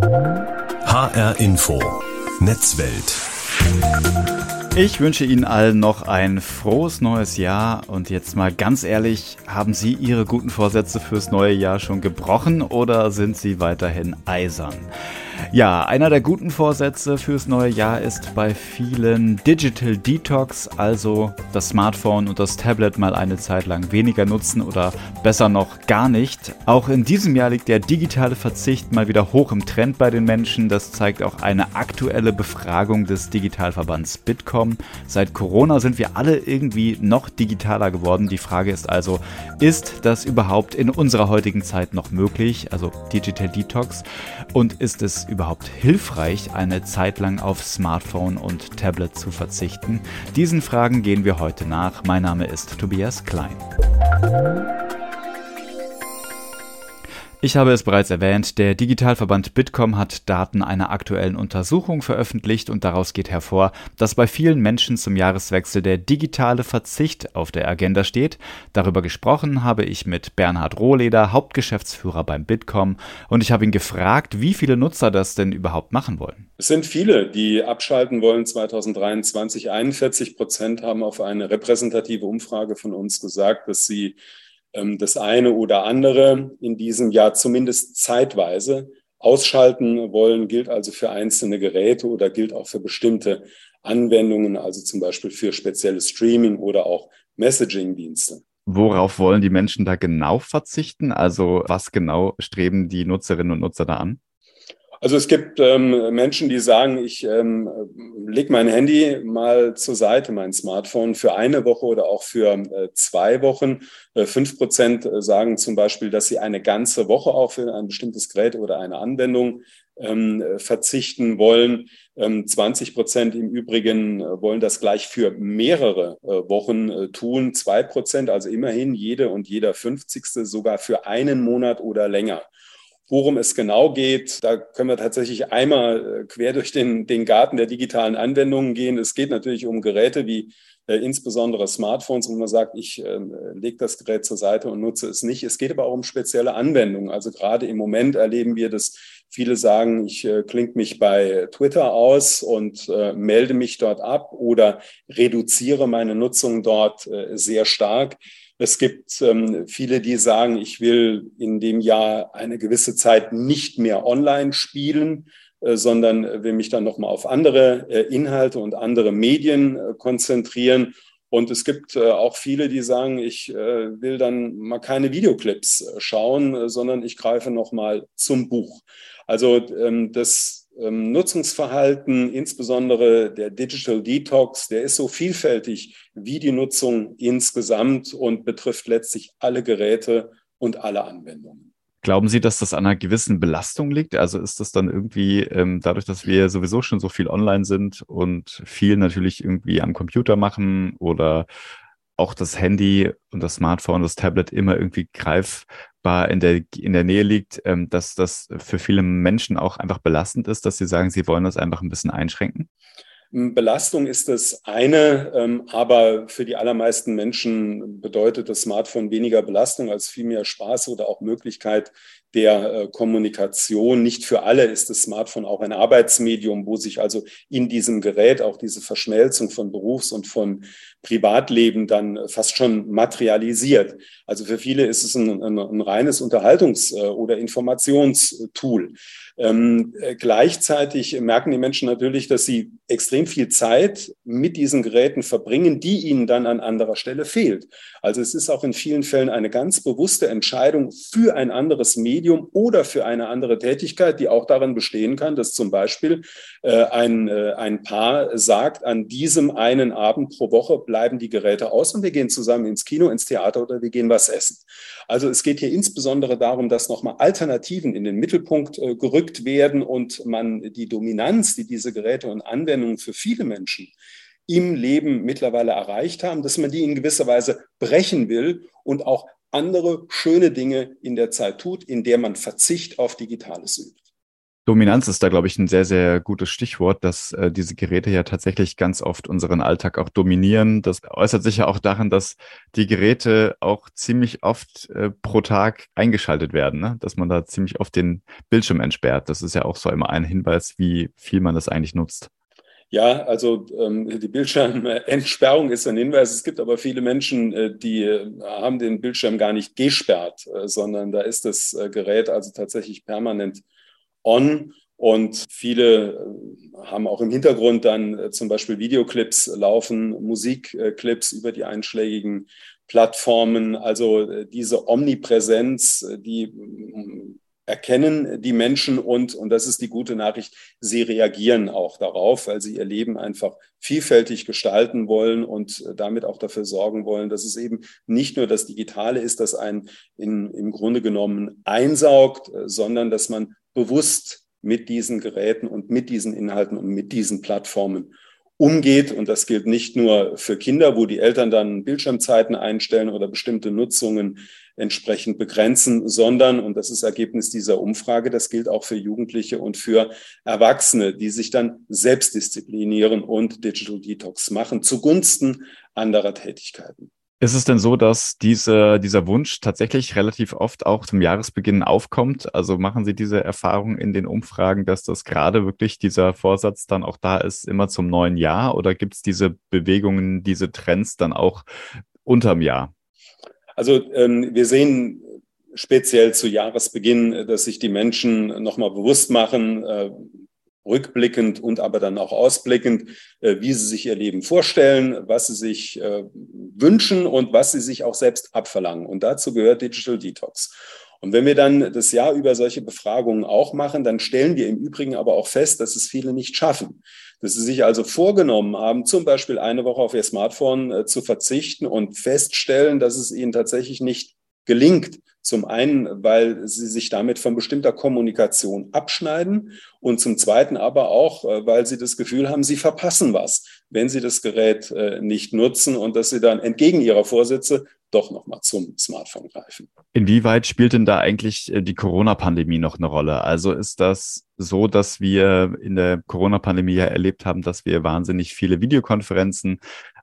HR Info Netzwelt. Ich wünsche Ihnen allen noch ein frohes neues Jahr und jetzt mal ganz ehrlich, haben Sie Ihre guten Vorsätze fürs neue Jahr schon gebrochen oder sind Sie weiterhin eisern? Ja, einer der guten Vorsätze fürs neue Jahr ist bei vielen Digital Detox, also das Smartphone und das Tablet mal eine Zeit lang weniger nutzen oder besser noch gar nicht. Auch in diesem Jahr liegt der digitale Verzicht mal wieder hoch im Trend bei den Menschen. Das zeigt auch eine aktuelle Befragung des Digitalverbands Bitkom. Seit Corona sind wir alle irgendwie noch digitaler geworden. Die Frage ist also, ist das überhaupt in unserer heutigen Zeit noch möglich? Also Digital Detox. Und ist es überhaupt hilfreich, eine Zeit lang auf Smartphone und Tablet zu verzichten? Diesen Fragen gehen wir heute nach. Mein Name ist Tobias Klein. Ich habe es bereits erwähnt, der Digitalverband Bitkom hat Daten einer aktuellen Untersuchung veröffentlicht und daraus geht hervor, dass bei vielen Menschen zum Jahreswechsel der digitale Verzicht auf der Agenda steht. Darüber gesprochen habe ich mit Bernhard Rohleder, Hauptgeschäftsführer beim Bitkom, und ich habe ihn gefragt, wie viele Nutzer das denn überhaupt machen wollen. Es sind viele, die abschalten wollen 2023. 41 Prozent haben auf eine repräsentative Umfrage von uns gesagt, dass sie das eine oder andere in diesem Jahr zumindest zeitweise ausschalten wollen, gilt also für einzelne Geräte oder gilt auch für bestimmte Anwendungen, also zum Beispiel für spezielle Streaming oder auch Messaging-Dienste. Worauf wollen die Menschen da genau verzichten? Also was genau streben die Nutzerinnen und Nutzer da an? Also es gibt ähm, Menschen, die sagen, ich ähm, lege mein Handy mal zur Seite, mein Smartphone für eine Woche oder auch für äh, zwei Wochen. Äh, fünf Prozent äh, sagen zum Beispiel, dass sie eine ganze Woche auch für ein bestimmtes Gerät oder eine Anwendung ähm, verzichten wollen. Ähm, 20 Prozent im Übrigen äh, wollen das gleich für mehrere äh, Wochen äh, tun. Zwei Prozent, also immerhin jede und jeder 50. sogar für einen Monat oder länger. Worum es genau geht, da können wir tatsächlich einmal äh, quer durch den, den Garten der digitalen Anwendungen gehen. Es geht natürlich um Geräte wie äh, insbesondere Smartphones, wo man sagt, ich äh, lege das Gerät zur Seite und nutze es nicht. Es geht aber auch um spezielle Anwendungen. Also gerade im Moment erleben wir, dass viele sagen, ich äh, klinge mich bei Twitter aus und äh, melde mich dort ab oder reduziere meine Nutzung dort äh, sehr stark. Es gibt ähm, viele, die sagen, ich will in dem Jahr eine gewisse Zeit nicht mehr online spielen, äh, sondern will mich dann nochmal auf andere äh, Inhalte und andere Medien äh, konzentrieren. Und es gibt äh, auch viele, die sagen, ich äh, will dann mal keine Videoclips äh, schauen, sondern ich greife nochmal zum Buch. Also ähm, das Nutzungsverhalten, insbesondere der Digital Detox, der ist so vielfältig wie die Nutzung insgesamt und betrifft letztlich alle Geräte und alle Anwendungen. Glauben Sie, dass das an einer gewissen Belastung liegt? Also ist das dann irgendwie ähm, dadurch, dass wir sowieso schon so viel online sind und viel natürlich irgendwie am Computer machen oder auch das Handy und das Smartphone, das Tablet immer irgendwie greifbar in der, in der Nähe liegt, ähm, dass das für viele Menschen auch einfach belastend ist, dass sie sagen, sie wollen das einfach ein bisschen einschränken? Belastung ist das eine, ähm, aber für die allermeisten Menschen bedeutet das Smartphone weniger Belastung als vielmehr Spaß oder auch Möglichkeit der äh, Kommunikation. Nicht für alle ist das Smartphone auch ein Arbeitsmedium, wo sich also in diesem Gerät auch diese Verschmelzung von Berufs- und von Privatleben dann fast schon materialisiert. Also für viele ist es ein, ein, ein reines Unterhaltungs- äh, oder Informationstool. Ähm, äh, gleichzeitig merken die Menschen natürlich, dass sie extrem viel Zeit mit diesen Geräten verbringen, die ihnen dann an anderer Stelle fehlt. Also es ist auch in vielen Fällen eine ganz bewusste Entscheidung für ein anderes Medium oder für eine andere Tätigkeit, die auch darin bestehen kann, dass zum Beispiel äh, ein, äh, ein Paar sagt, an diesem einen Abend pro Woche bleiben die Geräte aus und wir gehen zusammen ins Kino, ins Theater oder wir gehen was essen. Also es geht hier insbesondere darum, dass nochmal Alternativen in den Mittelpunkt äh, gerückt werden und man die Dominanz, die diese Geräte und Anwendungen für viele Menschen im Leben mittlerweile erreicht haben, dass man die in gewisser Weise brechen will und auch andere schöne Dinge in der Zeit tut, in der man Verzicht auf Digitales übt. Dominanz ist da, glaube ich, ein sehr, sehr gutes Stichwort, dass äh, diese Geräte ja tatsächlich ganz oft unseren Alltag auch dominieren. Das äußert sich ja auch darin, dass die Geräte auch ziemlich oft äh, pro Tag eingeschaltet werden, ne? dass man da ziemlich oft den Bildschirm entsperrt. Das ist ja auch so immer ein Hinweis, wie viel man das eigentlich nutzt. Ja, also ähm, die Bildschirmentsperrung ist ein Hinweis. Es gibt aber viele Menschen, äh, die äh, haben den Bildschirm gar nicht gesperrt, äh, sondern da ist das äh, Gerät also tatsächlich permanent on. Und viele äh, haben auch im Hintergrund dann äh, zum Beispiel Videoclips laufen, Musikclips über die einschlägigen Plattformen. Also äh, diese Omnipräsenz, die erkennen die Menschen und, und das ist die gute Nachricht, sie reagieren auch darauf, weil sie ihr Leben einfach vielfältig gestalten wollen und damit auch dafür sorgen wollen, dass es eben nicht nur das Digitale ist, das einen in, im Grunde genommen einsaugt, sondern dass man bewusst mit diesen Geräten und mit diesen Inhalten und mit diesen Plattformen umgeht. Und das gilt nicht nur für Kinder, wo die Eltern dann Bildschirmzeiten einstellen oder bestimmte Nutzungen entsprechend begrenzen, sondern, und das ist Ergebnis dieser Umfrage, das gilt auch für Jugendliche und für Erwachsene, die sich dann selbst disziplinieren und Digital Detox machen zugunsten anderer Tätigkeiten. Ist es denn so, dass diese, dieser Wunsch tatsächlich relativ oft auch zum Jahresbeginn aufkommt? Also machen Sie diese Erfahrung in den Umfragen, dass das gerade wirklich dieser Vorsatz dann auch da ist, immer zum neuen Jahr? Oder gibt es diese Bewegungen, diese Trends dann auch unterm Jahr? Also ähm, wir sehen speziell zu Jahresbeginn, dass sich die Menschen nochmal bewusst machen, äh, rückblickend und aber dann auch ausblickend, äh, wie sie sich ihr Leben vorstellen, was sie sich äh, wünschen und was sie sich auch selbst abverlangen. Und dazu gehört Digital Detox. Und wenn wir dann das Jahr über solche Befragungen auch machen, dann stellen wir im Übrigen aber auch fest, dass es viele nicht schaffen. Dass sie sich also vorgenommen haben, zum Beispiel eine Woche auf ihr Smartphone äh, zu verzichten und feststellen, dass es ihnen tatsächlich nicht gelingt. Zum einen, weil sie sich damit von bestimmter Kommunikation abschneiden und zum zweiten aber auch, äh, weil sie das Gefühl haben, sie verpassen was, wenn sie das Gerät äh, nicht nutzen und dass sie dann entgegen ihrer Vorsätze doch nochmal zum Smartphone greifen. Inwieweit spielt denn da eigentlich äh, die Corona-Pandemie noch eine Rolle? Also ist das so, dass wir in der Corona-Pandemie ja erlebt haben, dass wir wahnsinnig viele Videokonferenzen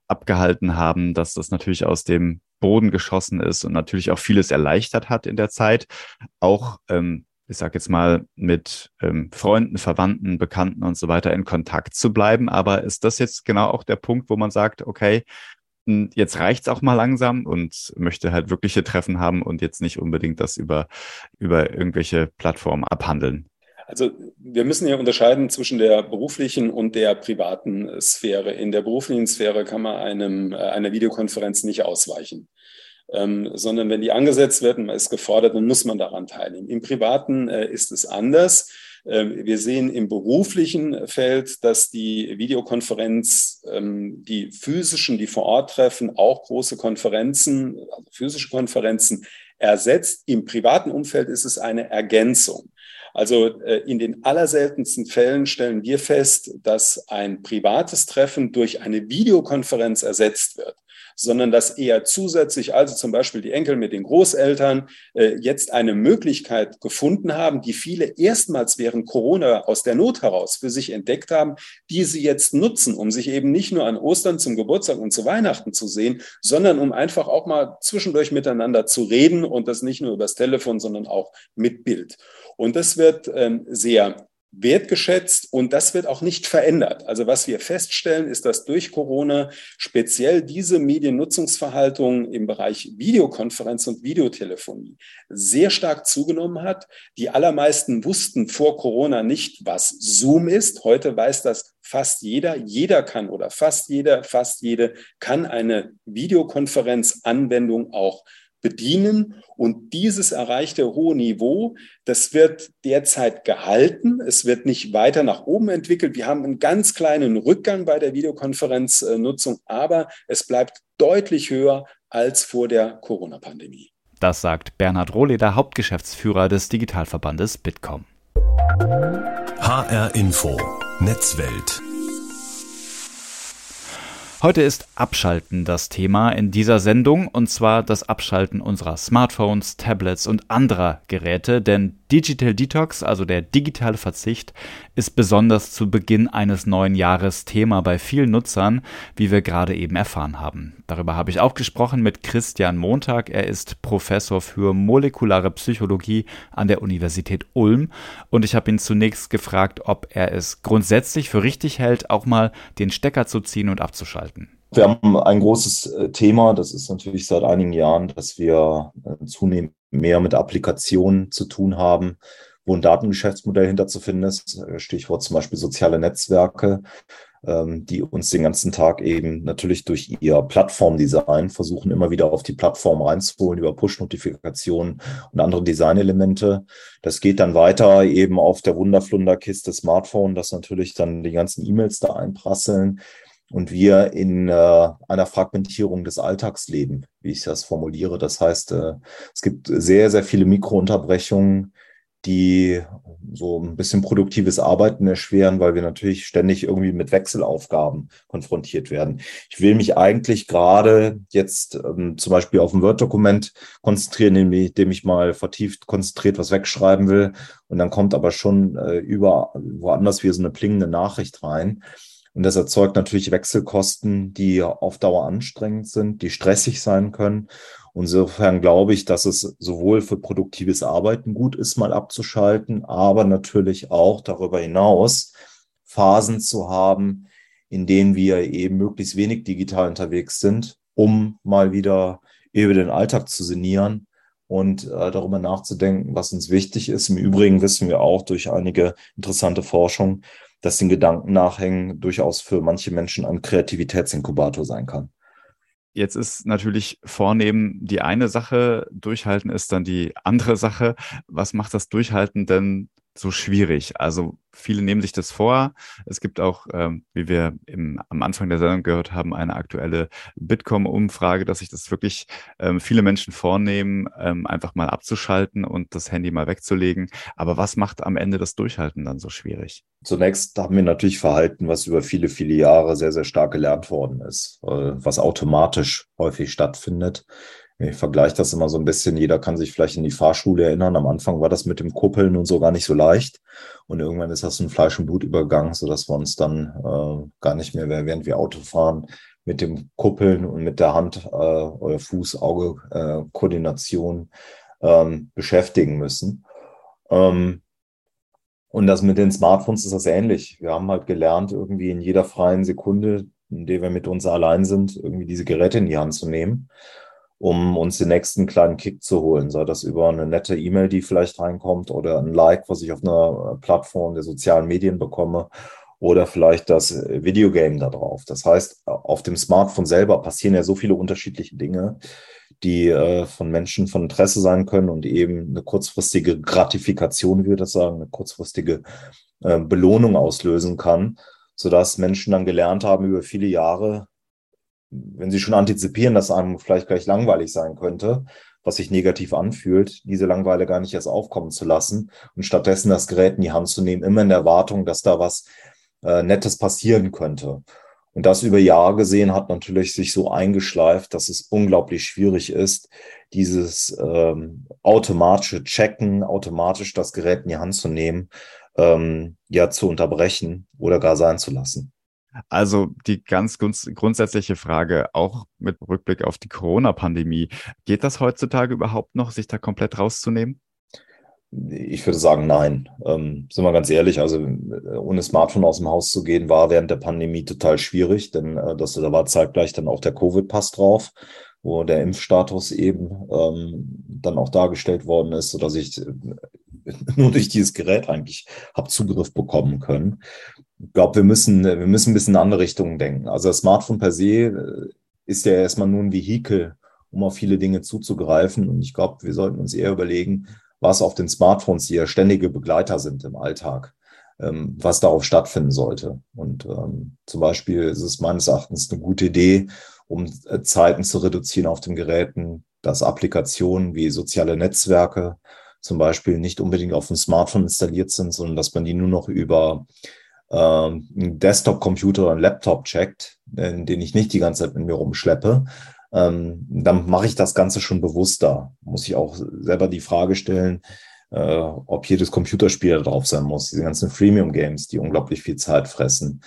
abgehalten haben, dass das natürlich aus dem Boden geschossen ist und natürlich auch vieles erleichtert hat in der Zeit. Auch, ähm, ich sage jetzt mal, mit ähm, Freunden, Verwandten, Bekannten und so weiter in Kontakt zu bleiben. Aber ist das jetzt genau auch der Punkt, wo man sagt, okay, hm, jetzt reicht's auch mal langsam und möchte halt wirkliche Treffen haben und jetzt nicht unbedingt das über, über irgendwelche Plattformen abhandeln? Also wir müssen ja unterscheiden zwischen der beruflichen und der privaten Sphäre. In der beruflichen Sphäre kann man einem, äh, einer Videokonferenz nicht ausweichen. Ähm, sondern wenn die angesetzt wird und man ist gefordert, dann muss man daran teilnehmen. Im Privaten äh, ist es anders. Ähm, wir sehen im beruflichen Feld, dass die Videokonferenz, ähm, die physischen, die vor Ort treffen, auch große Konferenzen, also physische Konferenzen ersetzt. Im privaten Umfeld ist es eine Ergänzung. Also äh, in den allerseltensten Fällen stellen wir fest, dass ein privates Treffen durch eine Videokonferenz ersetzt wird sondern dass eher zusätzlich, also zum Beispiel die Enkel mit den Großeltern, äh, jetzt eine Möglichkeit gefunden haben, die viele erstmals während Corona aus der Not heraus für sich entdeckt haben, die sie jetzt nutzen, um sich eben nicht nur an Ostern zum Geburtstag und zu Weihnachten zu sehen, sondern um einfach auch mal zwischendurch miteinander zu reden und das nicht nur übers Telefon, sondern auch mit Bild. Und das wird ähm, sehr wertgeschätzt und das wird auch nicht verändert. Also was wir feststellen, ist, dass durch Corona speziell diese Mediennutzungsverhaltung im Bereich Videokonferenz und Videotelefonie sehr stark zugenommen hat. Die allermeisten wussten vor Corona nicht, was Zoom ist. Heute weiß das fast jeder. Jeder kann oder fast jeder, fast jede kann eine Videokonferenzanwendung auch bedienen. Und dieses erreichte hohe Niveau, das wird derzeit gehalten. Es wird nicht weiter nach oben entwickelt. Wir haben einen ganz kleinen Rückgang bei der Videokonferenznutzung, aber es bleibt deutlich höher als vor der Corona-Pandemie. Das sagt Bernhard Rohleder, Hauptgeschäftsführer des Digitalverbandes Bitkom. HR Info, Netzwelt. Heute ist Abschalten das Thema in dieser Sendung und zwar das Abschalten unserer Smartphones, Tablets und anderer Geräte, denn Digital Detox, also der digitale Verzicht, ist besonders zu Beginn eines neuen Jahres Thema bei vielen Nutzern, wie wir gerade eben erfahren haben. Darüber habe ich auch gesprochen mit Christian Montag. Er ist Professor für molekulare Psychologie an der Universität Ulm und ich habe ihn zunächst gefragt, ob er es grundsätzlich für richtig hält, auch mal den Stecker zu ziehen und abzuschalten. Wir haben ein großes äh, Thema, das ist natürlich seit einigen Jahren, dass wir äh, zunehmend mehr mit Applikationen zu tun haben, wo ein Datengeschäftsmodell hinter zu finden ist. Stichwort zum Beispiel soziale Netzwerke, ähm, die uns den ganzen Tag eben natürlich durch ihr Plattformdesign versuchen, immer wieder auf die Plattform reinzuholen über Push-Notifikationen und andere Designelemente. Das geht dann weiter eben auf der Wunderflunderkiste Smartphone, dass natürlich dann die ganzen E-Mails da einprasseln und wir in äh, einer Fragmentierung des Alltags leben, wie ich das formuliere. Das heißt, äh, es gibt sehr, sehr viele Mikrounterbrechungen, die so ein bisschen produktives Arbeiten erschweren, weil wir natürlich ständig irgendwie mit Wechselaufgaben konfrontiert werden. Ich will mich eigentlich gerade jetzt ähm, zum Beispiel auf ein Word-Dokument konzentrieren, indem ich mal vertieft konzentriert was wegschreiben will. Und dann kommt aber schon äh, über woanders wieder so eine plingende Nachricht rein. Und das erzeugt natürlich Wechselkosten, die auf Dauer anstrengend sind, die stressig sein können. Insofern glaube ich, dass es sowohl für produktives Arbeiten gut ist, mal abzuschalten, aber natürlich auch darüber hinaus Phasen zu haben, in denen wir eben möglichst wenig digital unterwegs sind, um mal wieder über den Alltag zu sinnieren und äh, darüber nachzudenken, was uns wichtig ist. Im Übrigen wissen wir auch durch einige interessante Forschung, dass den Gedanken nachhängen durchaus für manche Menschen ein Kreativitätsinkubator sein kann. Jetzt ist natürlich vornehmen die eine Sache, durchhalten ist dann die andere Sache. Was macht das Durchhalten denn so schwierig? Also viele nehmen sich das vor. Es gibt auch, ähm, wie wir im, am Anfang der Sendung gehört haben, eine aktuelle Bitkom-Umfrage, dass sich das wirklich ähm, viele Menschen vornehmen, ähm, einfach mal abzuschalten und das Handy mal wegzulegen. Aber was macht am Ende das Durchhalten dann so schwierig? Zunächst haben wir natürlich Verhalten, was über viele, viele Jahre sehr, sehr stark gelernt worden ist, äh, was automatisch häufig stattfindet. Ich vergleiche das immer so ein bisschen. Jeder kann sich vielleicht in die Fahrschule erinnern. Am Anfang war das mit dem Kuppeln und so gar nicht so leicht. Und irgendwann ist das in Fleisch und Blut übergegangen, sodass wir uns dann äh, gar nicht mehr, während wir Auto fahren, mit dem Kuppeln und mit der Hand äh, oder Fuß-Auge-Koordination äh, ähm, beschäftigen müssen. Ähm, und das mit den Smartphones ist das ähnlich. Wir haben halt gelernt, irgendwie in jeder freien Sekunde, in der wir mit uns allein sind, irgendwie diese Geräte in die Hand zu nehmen um uns den nächsten kleinen Kick zu holen. Sei das über eine nette E-Mail, die vielleicht reinkommt oder ein Like, was ich auf einer Plattform der sozialen Medien bekomme oder vielleicht das Videogame da drauf. Das heißt, auf dem Smartphone selber passieren ja so viele unterschiedliche Dinge, die äh, von Menschen von Interesse sein können und eben eine kurzfristige Gratifikation, wie wir das sagen, eine kurzfristige äh, Belohnung auslösen kann, sodass Menschen dann gelernt haben, über viele Jahre wenn sie schon antizipieren, dass einem vielleicht gleich langweilig sein könnte, was sich negativ anfühlt, diese Langeweile gar nicht erst aufkommen zu lassen und stattdessen das Gerät in die Hand zu nehmen, immer in der Erwartung, dass da was äh, Nettes passieren könnte. Und das über Jahre gesehen hat natürlich sich so eingeschleift, dass es unglaublich schwierig ist, dieses ähm, automatische Checken, automatisch das Gerät in die Hand zu nehmen, ähm, ja zu unterbrechen oder gar sein zu lassen. Also die ganz grundsätzliche Frage, auch mit Rückblick auf die Corona-Pandemie, geht das heutzutage überhaupt noch, sich da komplett rauszunehmen? Ich würde sagen, nein. Ähm, sind wir ganz ehrlich, also ohne Smartphone aus dem Haus zu gehen, war während der Pandemie total schwierig, denn äh, das, da war zeitgleich dann auch der Covid-Pass drauf, wo der Impfstatus eben ähm, dann auch dargestellt worden ist, sodass ich äh, nur durch dieses Gerät eigentlich habe Zugriff bekommen können ich glaube, wir müssen, wir müssen ein bisschen in andere Richtungen denken. Also das Smartphone per se äh, ist ja erstmal nur ein Vehikel, um auf viele Dinge zuzugreifen. Und ich glaube, wir sollten uns eher überlegen, was auf den Smartphones, ja ständige Begleiter sind im Alltag, ähm, was darauf stattfinden sollte. Und ähm, zum Beispiel ist es meines Erachtens eine gute Idee, um äh, Zeiten zu reduzieren auf den Geräten, dass Applikationen wie soziale Netzwerke zum Beispiel nicht unbedingt auf dem Smartphone installiert sind, sondern dass man die nur noch über ähm, einen Desktop-Computer oder einen Laptop checkt, den ich nicht die ganze Zeit mit mir rumschleppe, ähm, dann mache ich das Ganze schon bewusster. Muss ich auch selber die Frage stellen, äh, ob jedes Computerspiel da drauf sein muss, diese ganzen Freemium-Games, die unglaublich viel Zeit fressen.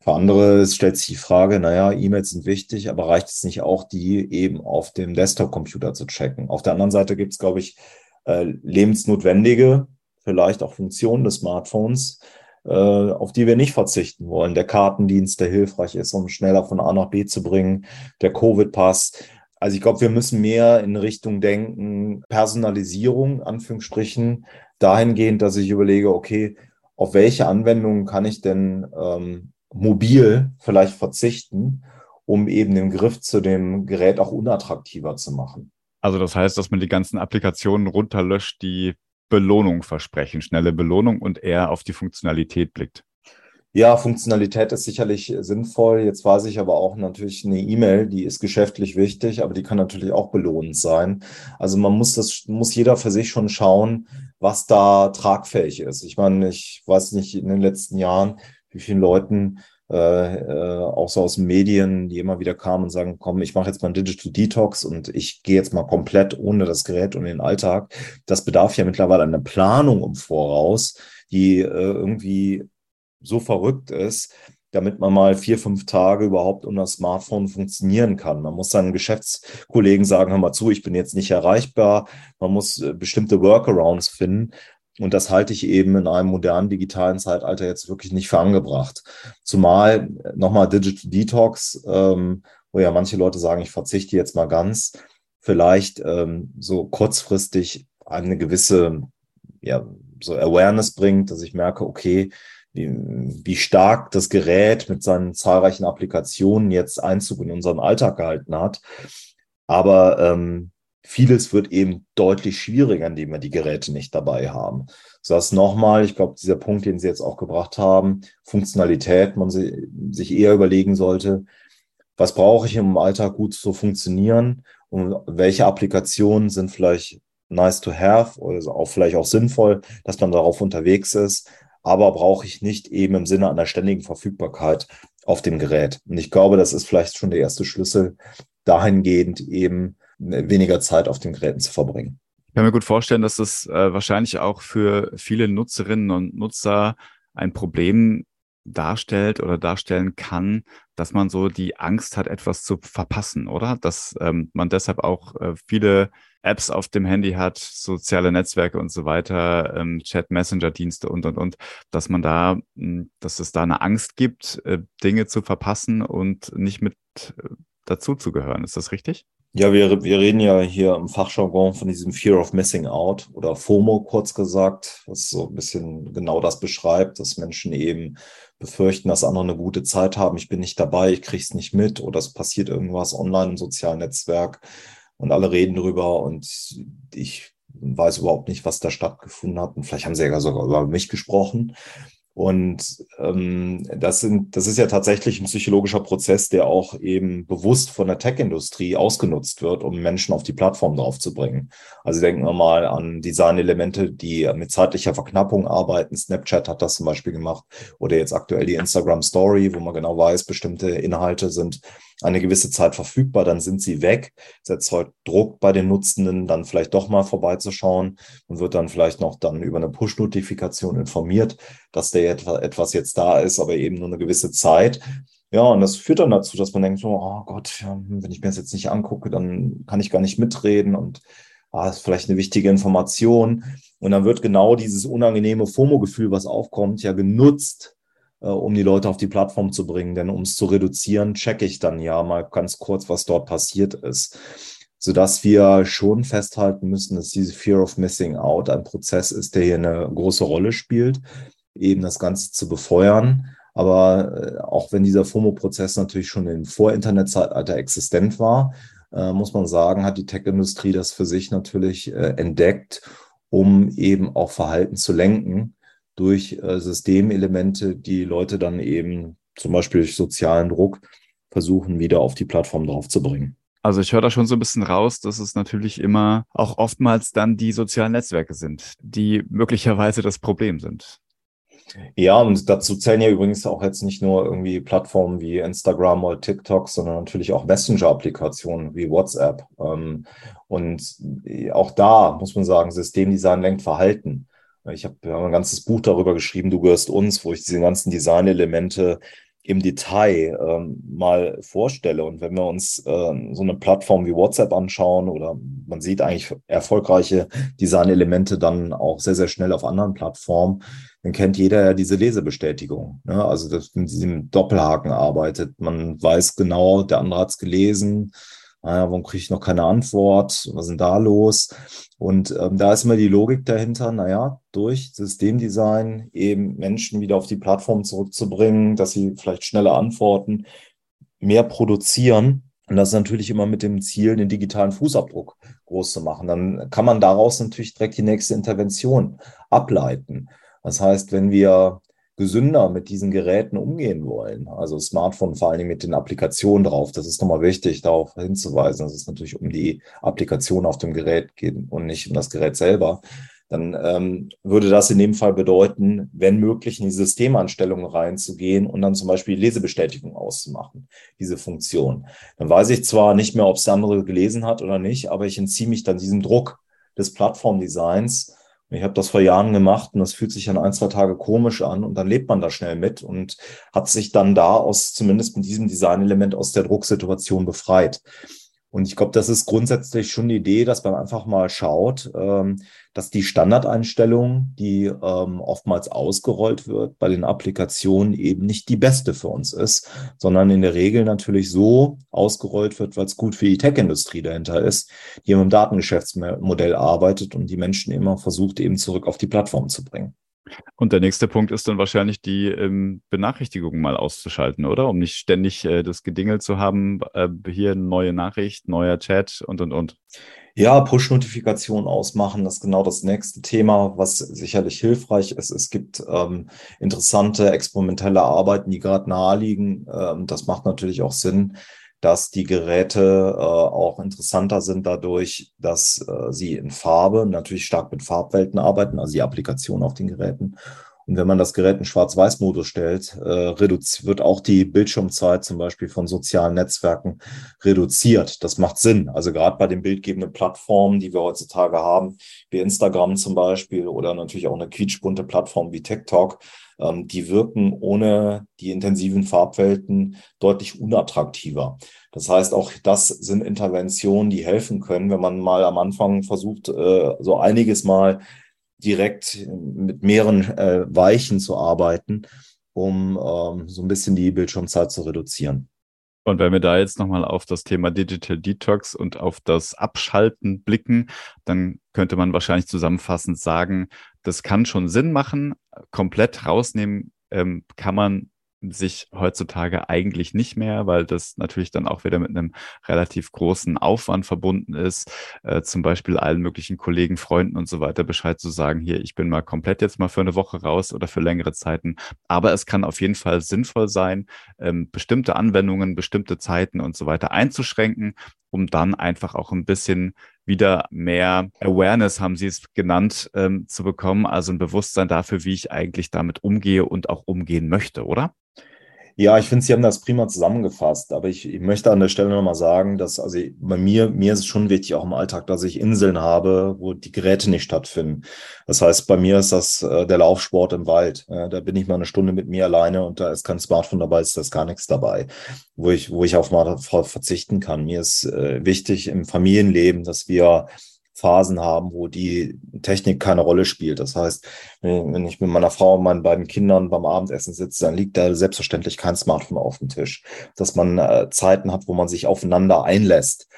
Für andere stellt sich die Frage, naja, E-Mails sind wichtig, aber reicht es nicht auch, die eben auf dem Desktop-Computer zu checken? Auf der anderen Seite gibt es, glaube ich, äh, lebensnotwendige, vielleicht auch Funktionen des Smartphones, auf die wir nicht verzichten wollen. Der Kartendienst, der hilfreich ist, um schneller von A nach B zu bringen, der Covid-Pass. Also ich glaube, wir müssen mehr in Richtung denken, Personalisierung, Anführungsstrichen, dahingehend, dass ich überlege, okay, auf welche Anwendungen kann ich denn ähm, mobil vielleicht verzichten, um eben den Griff zu dem Gerät auch unattraktiver zu machen. Also das heißt, dass man die ganzen Applikationen runterlöscht, die Belohnung versprechen, schnelle Belohnung und eher auf die Funktionalität blickt. Ja, Funktionalität ist sicherlich sinnvoll. Jetzt weiß ich aber auch natürlich eine E-Mail, die ist geschäftlich wichtig, aber die kann natürlich auch belohnend sein. Also man muss das, muss jeder für sich schon schauen, was da tragfähig ist. Ich meine, ich weiß nicht in den letzten Jahren, wie vielen Leuten äh, äh, auch so aus Medien, die immer wieder kamen und sagen, komm, ich mache jetzt mal einen Digital Detox und ich gehe jetzt mal komplett ohne das Gerät und den Alltag. Das bedarf ja mittlerweile einer Planung im Voraus, die äh, irgendwie so verrückt ist, damit man mal vier, fünf Tage überhaupt unter Smartphone funktionieren kann. Man muss seinen Geschäftskollegen sagen, hör mal zu, ich bin jetzt nicht erreichbar. Man muss äh, bestimmte Workarounds finden. Und das halte ich eben in einem modernen digitalen Zeitalter jetzt wirklich nicht für angebracht. Zumal äh, nochmal Digital Detox, ähm, wo ja manche Leute sagen, ich verzichte jetzt mal ganz, vielleicht ähm, so kurzfristig eine gewisse ja, so Awareness bringt, dass ich merke, okay, wie, wie stark das Gerät mit seinen zahlreichen Applikationen jetzt Einzug in unseren Alltag gehalten hat. Aber ähm, vieles wird eben deutlich schwieriger, indem wir die Geräte nicht dabei haben. So dass nochmal, ich glaube, dieser Punkt, den Sie jetzt auch gebracht haben, Funktionalität, man sich eher überlegen sollte, was brauche ich im Alltag gut zu funktionieren und welche Applikationen sind vielleicht nice to have oder auch vielleicht auch sinnvoll, dass man darauf unterwegs ist, aber brauche ich nicht eben im Sinne einer ständigen Verfügbarkeit auf dem Gerät. Und ich glaube, das ist vielleicht schon der erste Schlüssel dahingehend eben weniger Zeit auf den Geräten zu verbringen. Ich kann mir gut vorstellen, dass das äh, wahrscheinlich auch für viele Nutzerinnen und Nutzer ein Problem darstellt oder darstellen kann, dass man so die Angst hat, etwas zu verpassen, oder? Dass ähm, man deshalb auch äh, viele Apps auf dem Handy hat, soziale Netzwerke und so weiter, ähm, Chat, Messenger-Dienste und, und, und, dass man da, mh, hm, dass es da eine Angst gibt, äh, Dinge zu verpassen und nicht mit äh, dazu zu gehören. Ist das richtig? Ja, wir, wir reden ja hier im Fachjargon von diesem Fear of Missing Out oder FOMO kurz gesagt, was so ein bisschen genau das beschreibt, dass Menschen eben befürchten, dass andere eine gute Zeit haben. Ich bin nicht dabei, ich kriege es nicht mit oder es passiert irgendwas online im sozialen Netzwerk und alle reden drüber und ich weiß überhaupt nicht, was da stattgefunden hat. Und vielleicht haben sie ja sogar über mich gesprochen. Und ähm, das, sind, das ist ja tatsächlich ein psychologischer Prozess, der auch eben bewusst von der Tech-Industrie ausgenutzt wird, um Menschen auf die Plattform draufzubringen. Also denken wir mal an Designelemente, die mit zeitlicher Verknappung arbeiten. Snapchat hat das zum Beispiel gemacht oder jetzt aktuell die Instagram Story, wo man genau weiß, bestimmte Inhalte sind eine gewisse Zeit verfügbar, dann sind sie weg. Es erzeugt Druck bei den Nutzenden, dann vielleicht doch mal vorbeizuschauen und wird dann vielleicht noch dann über eine Push-Notifikation informiert, dass der etwas jetzt da ist, aber eben nur eine gewisse Zeit. Ja, und das führt dann dazu, dass man denkt, so, oh Gott, wenn ich mir das jetzt nicht angucke, dann kann ich gar nicht mitreden und ah, ist vielleicht eine wichtige Information. Und dann wird genau dieses unangenehme FOMO-Gefühl, was aufkommt, ja genutzt, äh, um die Leute auf die Plattform zu bringen. Denn um es zu reduzieren, checke ich dann ja mal ganz kurz, was dort passiert ist. Sodass wir schon festhalten müssen, dass diese Fear of Missing Out ein Prozess ist, der hier eine große Rolle spielt, eben das Ganze zu befeuern. Aber äh, auch wenn dieser FOMO-Prozess natürlich schon im Vor-Internet-Zeitalter existent war, äh, muss man sagen, hat die Tech-Industrie das für sich natürlich entdeckt, um eben auch Verhalten zu lenken durch äh, Systemelemente, die Leute dann eben zum Beispiel durch sozialen Druck versuchen, wieder auf die Plattform draufzubringen. Also ich höre da schon so ein bisschen raus, dass es natürlich immer auch oftmals dann die sozialen Netzwerke sind, die möglicherweise das Problem sind. Ja, und dazu zählen ja übrigens auch jetzt nicht nur irgendwie Plattformen wie Instagram oder TikTok, sondern natürlich auch Messenger-Applikationen wie WhatsApp. Ähm, und auch da muss man sagen, Systemdesign lenkt Verhalten. Ich habe ein ganzes Buch darüber geschrieben, Du gehörst uns, wo ich diese ganzen Designelemente im Detail ähm, mal vorstelle. Und wenn wir uns äh, so eine Plattform wie WhatsApp anschauen oder man sieht eigentlich erfolgreiche Designelemente dann auch sehr, sehr schnell auf anderen Plattformen, dann kennt jeder ja diese Lesebestätigung. Ne? Also dass mit diesem Doppelhaken arbeitet. Man weiß genau, der andere hat es gelesen. Naja, warum kriege ich noch keine Antwort? Was ist denn da los? Und ähm, da ist immer die Logik dahinter, naja, durch Systemdesign eben Menschen wieder auf die Plattform zurückzubringen, dass sie vielleicht schneller antworten, mehr produzieren. Und das ist natürlich immer mit dem Ziel, den digitalen Fußabdruck groß zu machen. Dann kann man daraus natürlich direkt die nächste Intervention ableiten. Das heißt, wenn wir gesünder mit diesen Geräten umgehen wollen, also Smartphone vor allen Dingen mit den Applikationen drauf, das ist nochmal wichtig, darauf hinzuweisen, dass es natürlich um die Applikation auf dem Gerät geht und nicht um das Gerät selber, dann ähm, würde das in dem Fall bedeuten, wenn möglich in die Systemanstellungen reinzugehen und dann zum Beispiel Lesebestätigung auszumachen, diese Funktion. Dann weiß ich zwar nicht mehr, ob es der andere gelesen hat oder nicht, aber ich entziehe mich dann diesem Druck des Plattformdesigns ich habe das vor Jahren gemacht und das fühlt sich dann ein, zwei Tage komisch an und dann lebt man da schnell mit und hat sich dann da aus, zumindest mit diesem Designelement aus der Drucksituation befreit. Und ich glaube, das ist grundsätzlich schon die Idee, dass man einfach mal schaut, ähm, dass die Standardeinstellung, die ähm, oftmals ausgerollt wird bei den Applikationen, eben nicht die beste für uns ist, sondern in der Regel natürlich so ausgerollt wird, weil es gut für die Tech-Industrie dahinter ist, die im Datengeschäftsmodell arbeitet und die Menschen immer versucht, eben zurück auf die Plattform zu bringen. Und der nächste Punkt ist dann wahrscheinlich die ähm, Benachrichtigungen mal auszuschalten, oder? Um nicht ständig äh, das Gedingel zu haben, äh, hier neue Nachricht, neuer Chat und, und, und. Ja, Push-Notifikation ausmachen, das ist genau das nächste Thema, was sicherlich hilfreich ist. Es gibt ähm, interessante experimentelle Arbeiten, die gerade naheliegen. Ähm, das macht natürlich auch Sinn, dass die Geräte äh, auch interessanter sind dadurch, dass äh, sie in Farbe natürlich stark mit Farbwelten arbeiten, also die Applikation auf den Geräten. Und wenn man das Gerät in Schwarz-Weiß-Modus stellt, äh, wird auch die Bildschirmzeit zum Beispiel von sozialen Netzwerken reduziert. Das macht Sinn. Also gerade bei den bildgebenden Plattformen, die wir heutzutage haben, wie Instagram zum Beispiel oder natürlich auch eine quietschbunte Plattform wie TikTok, ähm, die wirken ohne die intensiven Farbwelten deutlich unattraktiver. Das heißt, auch das sind Interventionen, die helfen können, wenn man mal am Anfang versucht, äh, so einiges mal direkt mit mehreren äh, Weichen zu arbeiten, um ähm, so ein bisschen die Bildschirmzeit zu reduzieren. Und wenn wir da jetzt nochmal auf das Thema Digital Detox und auf das Abschalten blicken, dann könnte man wahrscheinlich zusammenfassend sagen, das kann schon Sinn machen. Komplett rausnehmen ähm, kann man sich heutzutage eigentlich nicht mehr, weil das natürlich dann auch wieder mit einem relativ großen Aufwand verbunden ist, äh, zum Beispiel allen möglichen Kollegen, Freunden und so weiter Bescheid zu sagen, hier, ich bin mal komplett jetzt mal für eine Woche raus oder für längere Zeiten. Aber es kann auf jeden Fall sinnvoll sein, ähm, bestimmte Anwendungen, bestimmte Zeiten und so weiter einzuschränken, um dann einfach auch ein bisschen wieder mehr Awareness, haben Sie es genannt, ähm, zu bekommen, also ein Bewusstsein dafür, wie ich eigentlich damit umgehe und auch umgehen möchte, oder? Ja, ich finde, Sie haben das prima zusammengefasst, aber ich, ich möchte an der Stelle nochmal sagen, dass also bei mir, mir ist es schon wichtig, auch im Alltag, dass ich Inseln habe, wo die Geräte nicht stattfinden. Das heißt, bei mir ist das äh, der Laufsport im Wald. Äh, da bin ich mal eine Stunde mit mir alleine und da ist kein Smartphone dabei, ist das gar nichts dabei, wo ich, wo ich auf mal verzichten kann. Mir ist äh, wichtig im Familienleben, dass wir Phasen haben, wo die Technik keine Rolle spielt. Das heißt, wenn ich mit meiner Frau und meinen beiden Kindern beim Abendessen sitze, dann liegt da selbstverständlich kein Smartphone auf dem Tisch. Dass man äh, Zeiten hat, wo man sich aufeinander einlässt.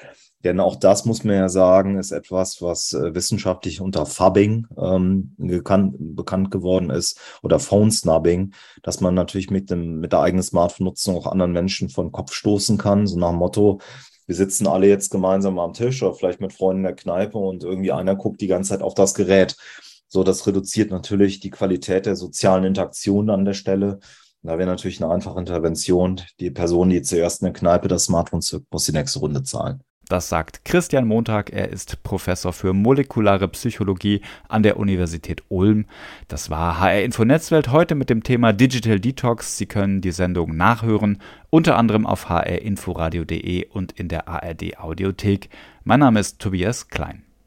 Denn auch das muss man ja sagen, ist etwas, was äh, wissenschaftlich unter Fubbing ähm, gekannt, bekannt geworden ist oder Phone Snubbing, dass man natürlich mit dem mit der eigenen Smartphone-Nutzung auch anderen Menschen von Kopf stoßen kann. So nach dem Motto, wir sitzen alle jetzt gemeinsam am Tisch oder vielleicht mit Freunden in der Kneipe und irgendwie einer guckt die ganze Zeit auf das Gerät. So, das reduziert natürlich die Qualität der sozialen Interaktion an der Stelle. Da wäre natürlich eine einfache Intervention. Die Person, die zuerst in der Kneipe das Smartphone zückt, muss die nächste Runde zahlen. Das sagt Christian Montag. Er ist Professor für molekulare Psychologie an der Universität Ulm. Das war HR Info Netzwelt heute mit dem Thema Digital Detox. Sie können die Sendung nachhören, unter anderem auf hrinforadio.de und in der ARD Audiothek. Mein Name ist Tobias Klein.